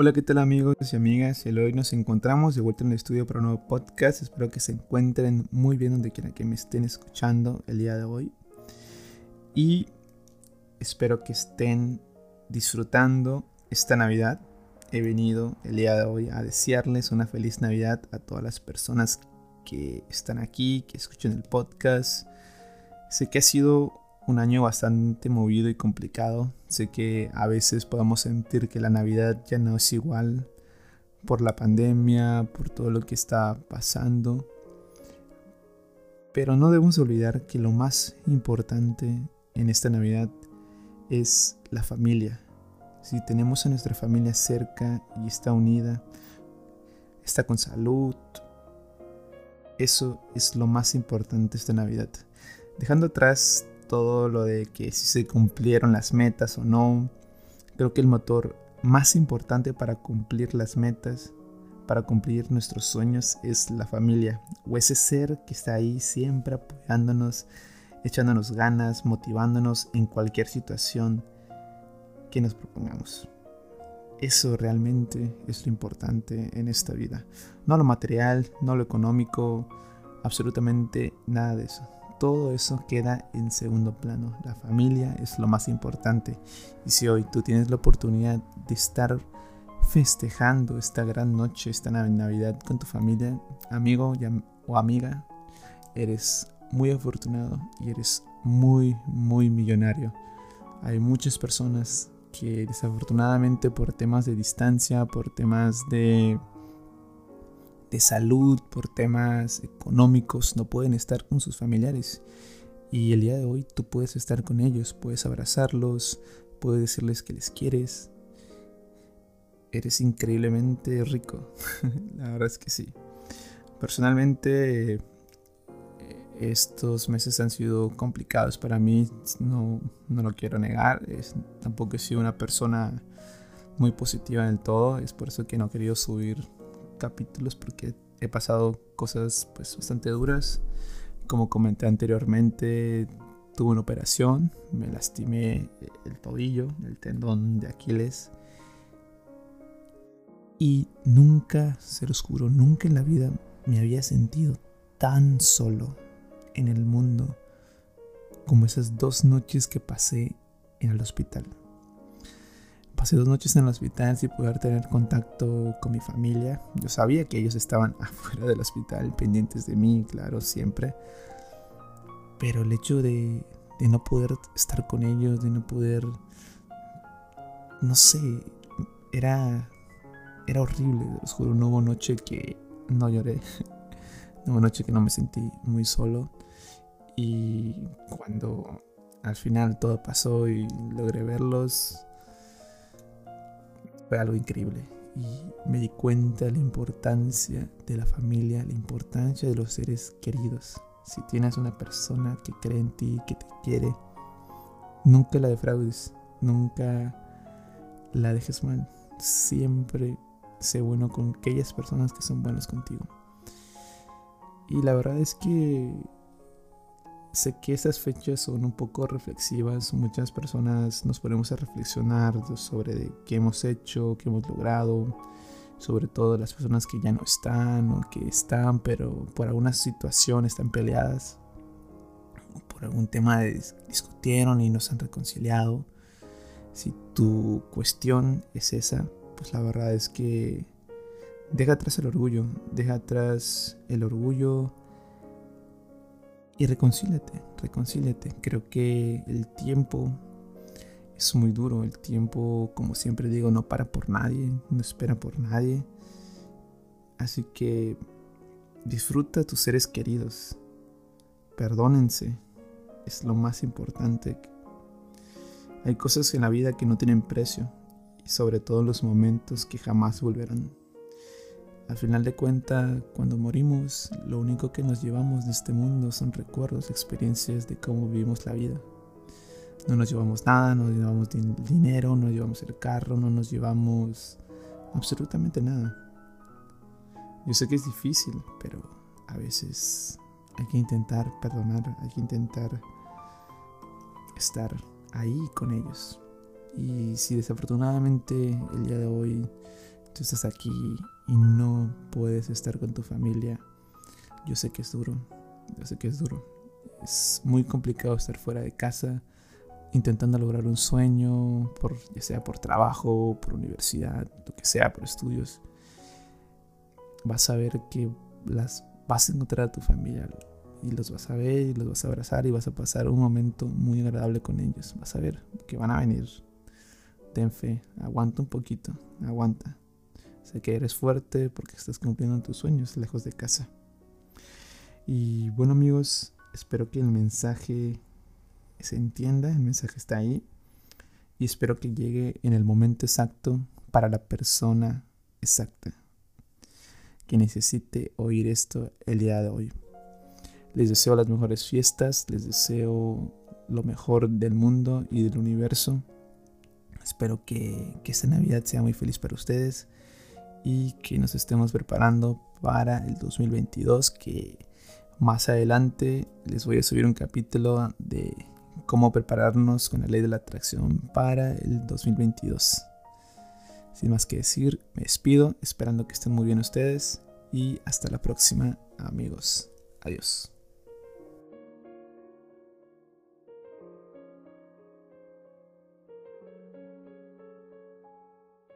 Hola, ¿qué tal amigos y amigas? Hoy nos encontramos de vuelta en el estudio para un nuevo podcast. Espero que se encuentren muy bien donde quiera que me estén escuchando el día de hoy. Y espero que estén disfrutando esta Navidad. He venido el día de hoy a desearles una feliz Navidad a todas las personas que están aquí, que escuchan el podcast. Sé que ha sido un año bastante movido y complicado. Sé que a veces podemos sentir que la Navidad ya no es igual por la pandemia, por todo lo que está pasando. Pero no debemos olvidar que lo más importante en esta Navidad es la familia. Si tenemos a nuestra familia cerca y está unida, está con salud, eso es lo más importante esta Navidad. Dejando atrás todo lo de que si se cumplieron las metas o no. Creo que el motor más importante para cumplir las metas, para cumplir nuestros sueños, es la familia o ese ser que está ahí siempre apoyándonos, echándonos ganas, motivándonos en cualquier situación que nos propongamos. Eso realmente es lo importante en esta vida. No lo material, no lo económico, absolutamente nada de eso todo eso queda en segundo plano. La familia es lo más importante. Y si hoy tú tienes la oportunidad de estar festejando esta gran noche, esta Navidad con tu familia, amigo o amiga, eres muy afortunado y eres muy, muy millonario. Hay muchas personas que desafortunadamente por temas de distancia, por temas de de salud, por temas económicos, no pueden estar con sus familiares. Y el día de hoy tú puedes estar con ellos, puedes abrazarlos, puedes decirles que les quieres. Eres increíblemente rico. La verdad es que sí. Personalmente, estos meses han sido complicados para mí, no, no lo quiero negar. tampoco he sido una persona muy positiva en el todo, es por eso que no he querido subir capítulos porque he pasado cosas pues bastante duras. Como comenté anteriormente, tuve una operación, me lastimé el tobillo, el tendón de Aquiles. Y nunca, se los juro, nunca en la vida me había sentido tan solo en el mundo como esas dos noches que pasé en el hospital. Pasé dos noches en el hospital sin poder tener contacto con mi familia. Yo sabía que ellos estaban afuera del hospital, pendientes de mí, claro, siempre. Pero el hecho de, no poder estar con ellos, de no poder... No sé, era, era horrible, os juro, no hubo noche que no lloré. No hubo noche que no me sentí muy solo. Y cuando al final todo pasó y logré verlos, fue algo increíble y me di cuenta de la importancia de la familia, la importancia de los seres queridos. Si tienes una persona que cree en ti, que te quiere, nunca la defraudes, nunca la dejes mal. Siempre sé bueno con aquellas personas que son buenas contigo. Y la verdad es que Sé que estas fechas son un poco reflexivas, muchas personas nos ponemos a reflexionar sobre qué hemos hecho, qué hemos logrado, sobre todo las personas que ya no están o que están, pero por alguna situación están peleadas, por algún tema discutieron y no se han reconciliado. Si tu cuestión es esa, pues la verdad es que deja atrás el orgullo, deja atrás el orgullo y reconcíliate, reconcíliate. Creo que el tiempo es muy duro. El tiempo, como siempre digo, no para por nadie, no espera por nadie. Así que disfruta tus seres queridos. Perdónense. Es lo más importante. Hay cosas en la vida que no tienen precio. Y sobre todo los momentos que jamás volverán. Al final de cuentas, cuando morimos, lo único que nos llevamos de este mundo son recuerdos, experiencias de cómo vivimos la vida. No nos llevamos nada, no nos llevamos dinero, no nos llevamos el carro, no nos llevamos absolutamente nada. Yo sé que es difícil, pero a veces hay que intentar perdonar, hay que intentar estar ahí con ellos. Y si desafortunadamente el día de hoy tú estás aquí y no puedes estar con tu familia, yo sé que es duro, yo sé que es duro. Es muy complicado estar fuera de casa intentando lograr un sueño, por, ya sea por trabajo, por universidad, lo que sea, por estudios. Vas a ver que las vas a encontrar a tu familia y los vas a ver y los vas a abrazar y vas a pasar un momento muy agradable con ellos. Vas a ver que van a venir. Ten fe, aguanta un poquito, aguanta. Sé que eres fuerte porque estás cumpliendo tus sueños lejos de casa. Y bueno amigos, espero que el mensaje se entienda, el mensaje está ahí. Y espero que llegue en el momento exacto para la persona exacta que necesite oír esto el día de hoy. Les deseo las mejores fiestas, les deseo lo mejor del mundo y del universo. Espero que, que esta Navidad sea muy feliz para ustedes y que nos estemos preparando para el 2022 que más adelante les voy a subir un capítulo de cómo prepararnos con la ley de la atracción para el 2022. Sin más que decir, me despido, esperando que estén muy bien ustedes y hasta la próxima amigos. Adiós.